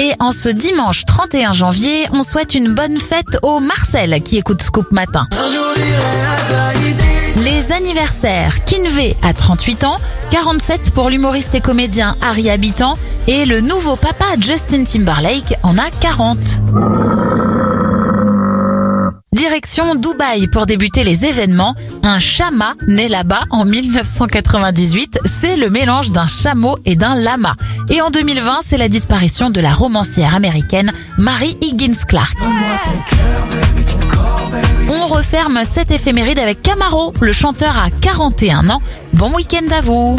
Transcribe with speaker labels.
Speaker 1: Et en ce dimanche 31 janvier, on souhaite une bonne fête au Marcel qui écoute Scoop Matin. Les anniversaires, Kinvey à 38 ans, 47 pour l'humoriste et comédien Harry Habitant et le nouveau papa Justin Timberlake en a 40. Direction Dubaï pour débuter les événements. Un chama né là-bas en 1998. C'est le mélange d'un chameau et d'un lama. Et en 2020, c'est la disparition de la romancière américaine Mary Higgins Clark. On referme cette éphéméride avec Camaro. Le chanteur a 41 ans. Bon week-end à vous